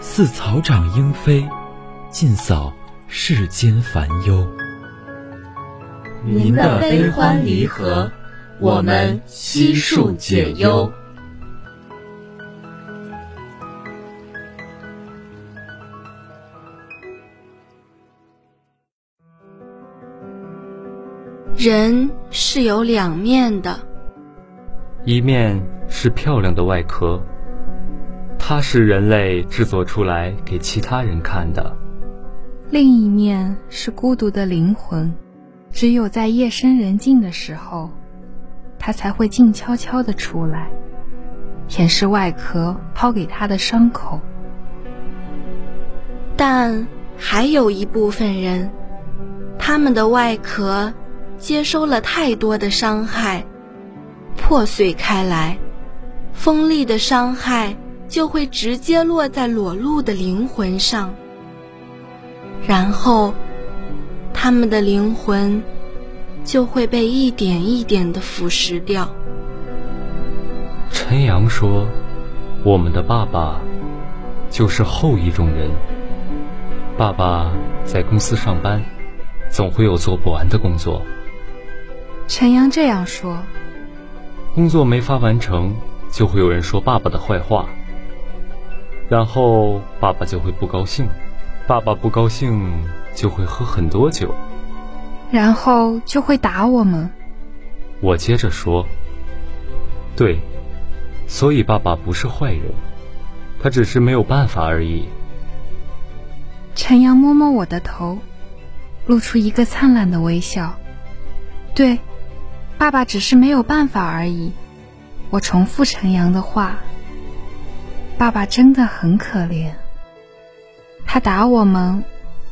似草长莺飞，尽扫世间烦忧。您的悲欢离合。我们悉数解忧。人是有两面的，一面是漂亮的外壳，它是人类制作出来给其他人看的；另一面是孤独的灵魂，只有在夜深人静的时候。它才会静悄悄地出来，舔舐外壳抛给它的伤口。但还有一部分人，他们的外壳接收了太多的伤害，破碎开来，锋利的伤害就会直接落在裸露的灵魂上，然后他们的灵魂。就会被一点一点的腐蚀掉。陈阳说：“我们的爸爸就是后一种人。爸爸在公司上班，总会有做不完的工作。”陈阳这样说：“工作没法完成，就会有人说爸爸的坏话，然后爸爸就会不高兴。爸爸不高兴，就会喝很多酒。”然后就会打我们。我接着说：“对，所以爸爸不是坏人，他只是没有办法而已。”陈阳摸摸我的头，露出一个灿烂的微笑。对，爸爸只是没有办法而已。我重复陈阳的话：“爸爸真的很可怜。他打我们，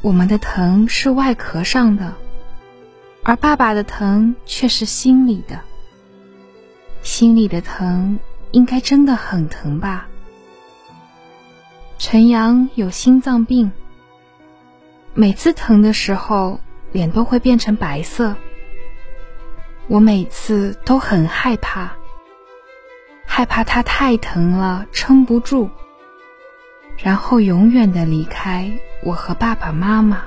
我们的疼是外壳上的。”而爸爸的疼却是心里的，心里的疼应该真的很疼吧？陈阳有心脏病，每次疼的时候脸都会变成白色。我每次都很害怕，害怕他太疼了撑不住，然后永远的离开我和爸爸妈妈。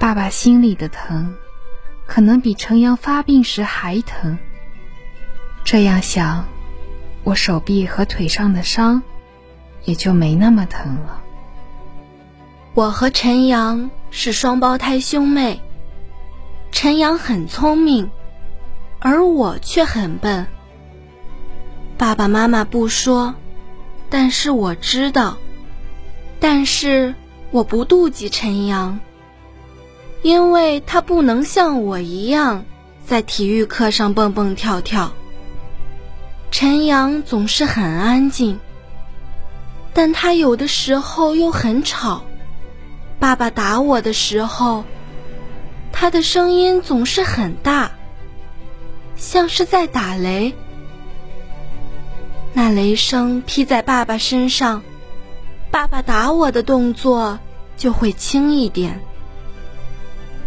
爸爸心里的疼，可能比陈阳发病时还疼。这样想，我手臂和腿上的伤也就没那么疼了。我和陈阳是双胞胎兄妹，陈阳很聪明，而我却很笨。爸爸妈妈不说，但是我知道。但是我不妒忌陈阳。因为他不能像我一样在体育课上蹦蹦跳跳。陈阳总是很安静，但他有的时候又很吵。爸爸打我的时候，他的声音总是很大，像是在打雷。那雷声劈在爸爸身上，爸爸打我的动作就会轻一点。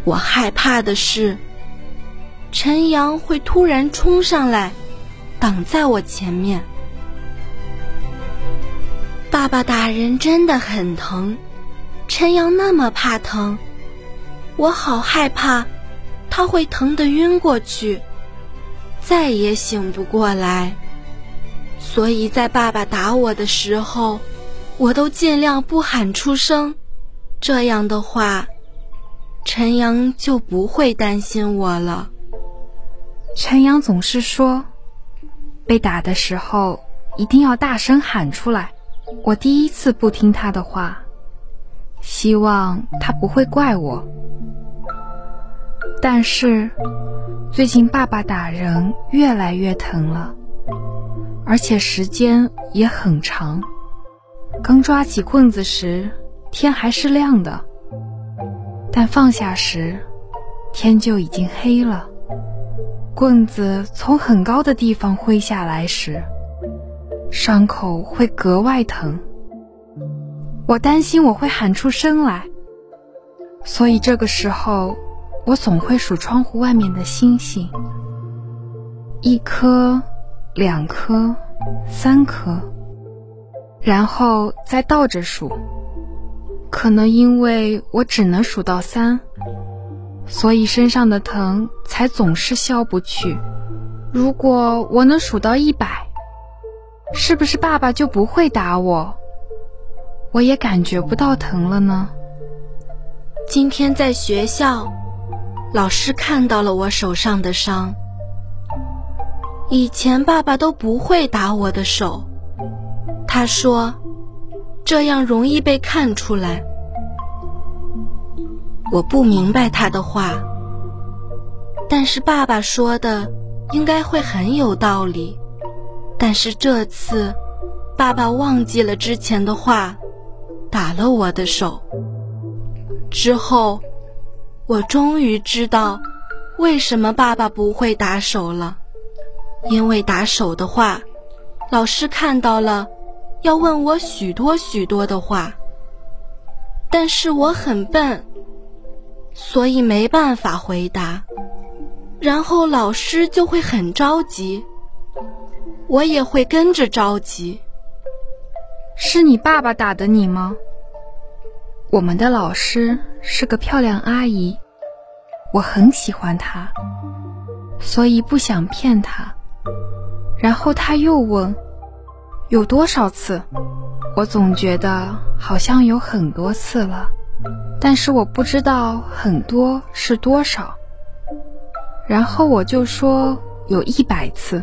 我害怕的是，陈阳会突然冲上来，挡在我前面。爸爸打人真的很疼，陈阳那么怕疼，我好害怕，他会疼得晕过去，再也醒不过来。所以在爸爸打我的时候，我都尽量不喊出声。这样的话，陈阳就不会担心我了。陈阳总是说，被打的时候一定要大声喊出来。我第一次不听他的话，希望他不会怪我。但是，最近爸爸打人越来越疼了，而且时间也很长。刚抓起棍子时，天还是亮的，但放下时，天就已经黑了。棍子从很高的地方挥下来时，伤口会格外疼。我担心我会喊出声来，所以这个时候，我总会数窗户外面的星星，一颗，两颗，三颗，然后再倒着数。可能因为我只能数到三。所以身上的疼才总是消不去。如果我能数到一百，是不是爸爸就不会打我？我也感觉不到疼了呢。今天在学校，老师看到了我手上的伤。以前爸爸都不会打我的手，他说这样容易被看出来。我不明白他的话，但是爸爸说的应该会很有道理。但是这次，爸爸忘记了之前的话，打了我的手。之后，我终于知道为什么爸爸不会打手了，因为打手的话，老师看到了，要问我许多许多的话。但是我很笨。所以没办法回答，然后老师就会很着急，我也会跟着着急。是你爸爸打的你吗？我们的老师是个漂亮阿姨，我很喜欢她，所以不想骗她。然后他又问，有多少次？我总觉得好像有很多次了。但是我不知道很多是多少，然后我就说有一百次。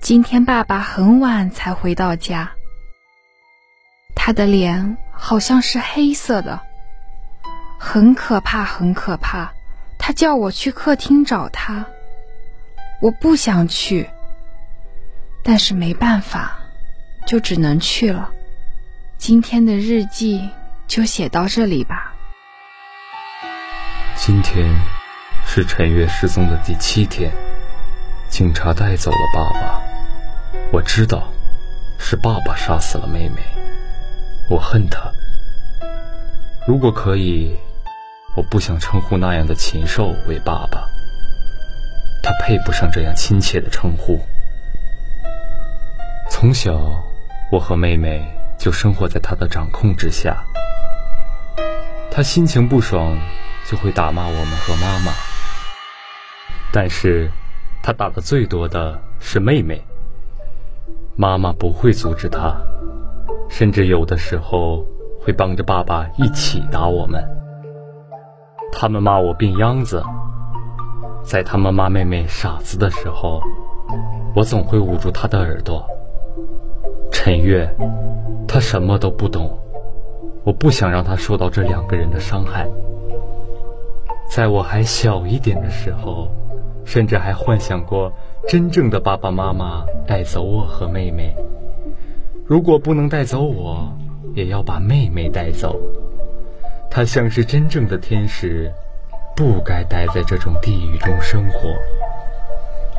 今天爸爸很晚才回到家，他的脸好像是黑色的，很可怕，很可怕。他叫我去客厅找他，我不想去。但是没办法，就只能去了。今天的日记就写到这里吧。今天是陈月失踪的第七天，警察带走了爸爸。我知道是爸爸杀死了妹妹，我恨他。如果可以，我不想称呼那样的禽兽为爸爸，他配不上这样亲切的称呼。从小，我和妹妹就生活在他的掌控之下。他心情不爽，就会打骂我们和妈妈。但是，他打的最多的是妹妹。妈妈不会阻止他，甚至有的时候会帮着爸爸一起打我们。他们骂我病秧子，在他们骂妹妹傻子的时候，我总会捂住她的耳朵。陈月，他什么都不懂，我不想让他受到这两个人的伤害。在我还小一点的时候，甚至还幻想过真正的爸爸妈妈带走我和妹妹。如果不能带走我，也要把妹妹带走。她像是真正的天使，不该待在这种地狱中生活。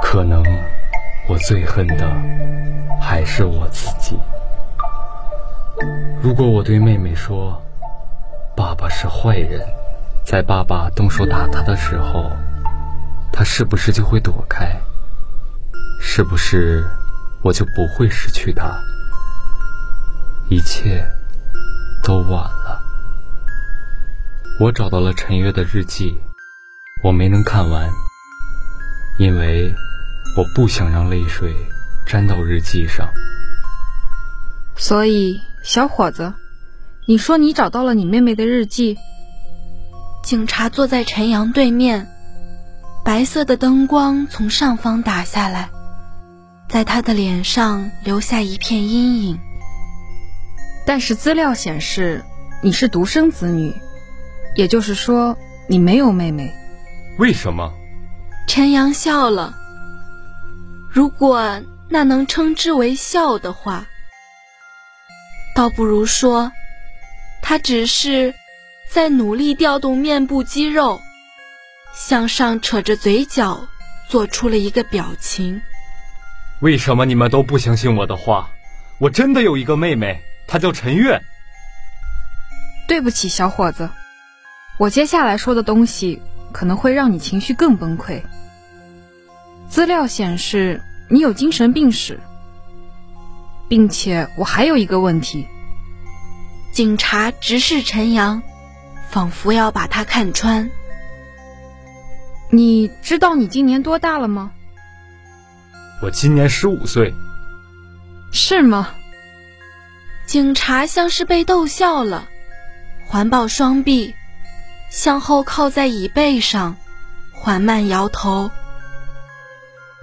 可能。我最恨的还是我自己。如果我对妹妹说，爸爸是坏人，在爸爸动手打他的时候，他是不是就会躲开？是不是我就不会失去他？一切都晚了。我找到了陈月的日记，我没能看完，因为。我不想让泪水沾到日记上。所以，小伙子，你说你找到了你妹妹的日记。警察坐在陈阳对面，白色的灯光从上方打下来，在他的脸上留下一片阴影。但是资料显示你是独生子女，也就是说你没有妹妹。为什么？陈阳笑了。如果那能称之为笑的话，倒不如说，他只是。在努力调动面部肌肉，向上扯着嘴角，做出了一个表情。为什么你们都不相信我的话？我真的有一个妹妹，她叫陈月。对不起，小伙子，我接下来说的东西可能会让你情绪更崩溃。资料显示你有精神病史，并且我还有一个问题。警察直视陈阳。仿佛要把他看穿。你知道你今年多大了吗？我今年十五岁。是吗？警察像是被逗笑了，环抱双臂，向后靠在椅背上，缓慢摇头。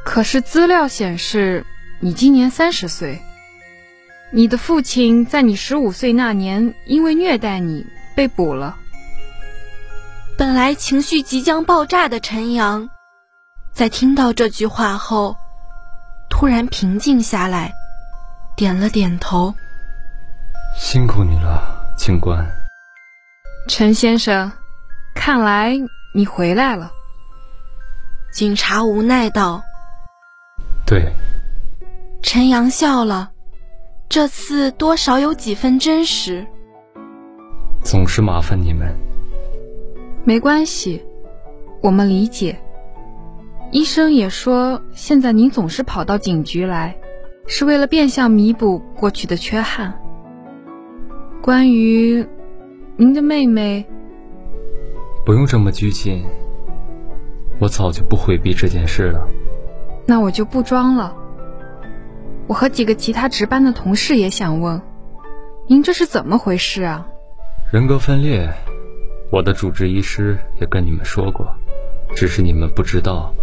可是资料显示你今年三十岁。你的父亲在你十五岁那年因为虐待你被捕了。本来情绪即将爆炸的陈阳，在听到这句话后，突然平静下来，点了点头。辛苦你了，警官。陈先生，看来你回来了。警察无奈道：“对。”陈阳笑了，这次多少有几分真实。总是麻烦你们。没关系，我们理解。医生也说，现在您总是跑到警局来，是为了变相弥补过去的缺憾。关于您的妹妹，不用这么拘谨，我早就不回避这件事了。那我就不装了。我和几个其他值班的同事也想问，您这是怎么回事啊？人格分裂。我的主治医师也跟你们说过，只是你们不知道，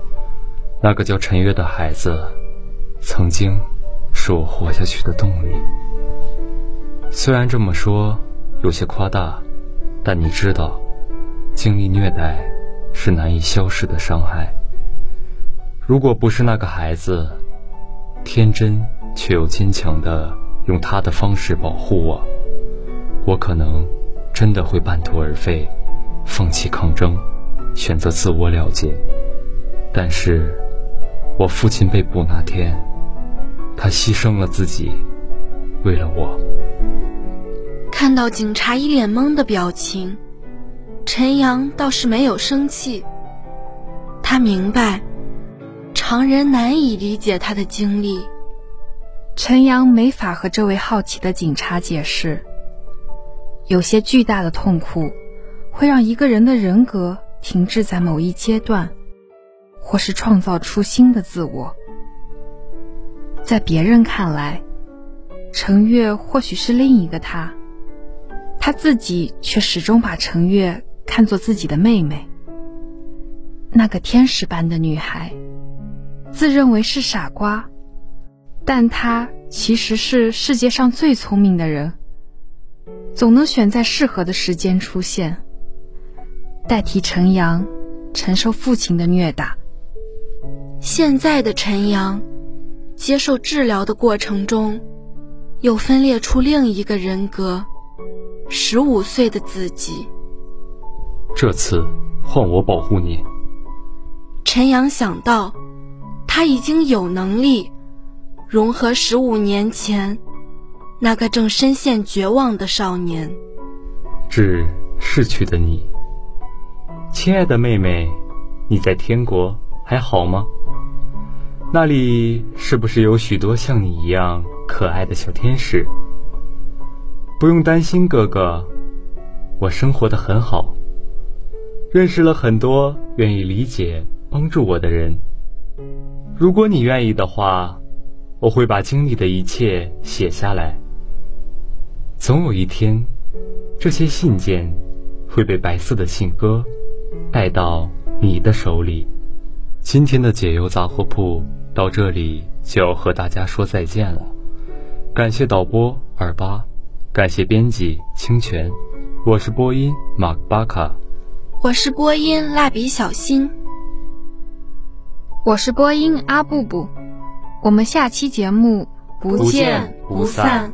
那个叫陈月的孩子，曾经是我活下去的动力。虽然这么说有些夸大，但你知道，经历虐待是难以消失的伤害。如果不是那个孩子，天真却又坚强的用他的方式保护我，我可能真的会半途而废。放弃抗争，选择自我了结。但是，我父亲被捕那天，他牺牲了自己，为了我。看到警察一脸懵的表情，陈阳倒是没有生气。他明白，常人难以理解他的经历。陈阳没法和这位好奇的警察解释，有些巨大的痛苦。会让一个人的人格停滞在某一阶段，或是创造出新的自我。在别人看来，程月或许是另一个他，他自己却始终把程月看作自己的妹妹。那个天使般的女孩，自认为是傻瓜，但她其实是世界上最聪明的人，总能选在适合的时间出现。代替陈阳承受父亲的虐打。现在的陈阳接受治疗的过程中，又分裂出另一个人格——十五岁的自己。这次换我保护你。陈阳想到，他已经有能力融合十五年前那个正深陷绝望的少年。致逝去的你。亲爱的妹妹，你在天国还好吗？那里是不是有许多像你一样可爱的小天使？不用担心，哥哥，我生活的很好，认识了很多愿意理解、帮助我的人。如果你愿意的话，我会把经历的一切写下来。总有一天，这些信件会被白色的信鸽带到你的手里。今天的解忧杂货铺到这里就要和大家说再见了。感谢导播二八，感谢编辑清泉，我是播音马克巴卡，我是播音蜡笔小新，我是播音阿布布，我们下期节目不见不散。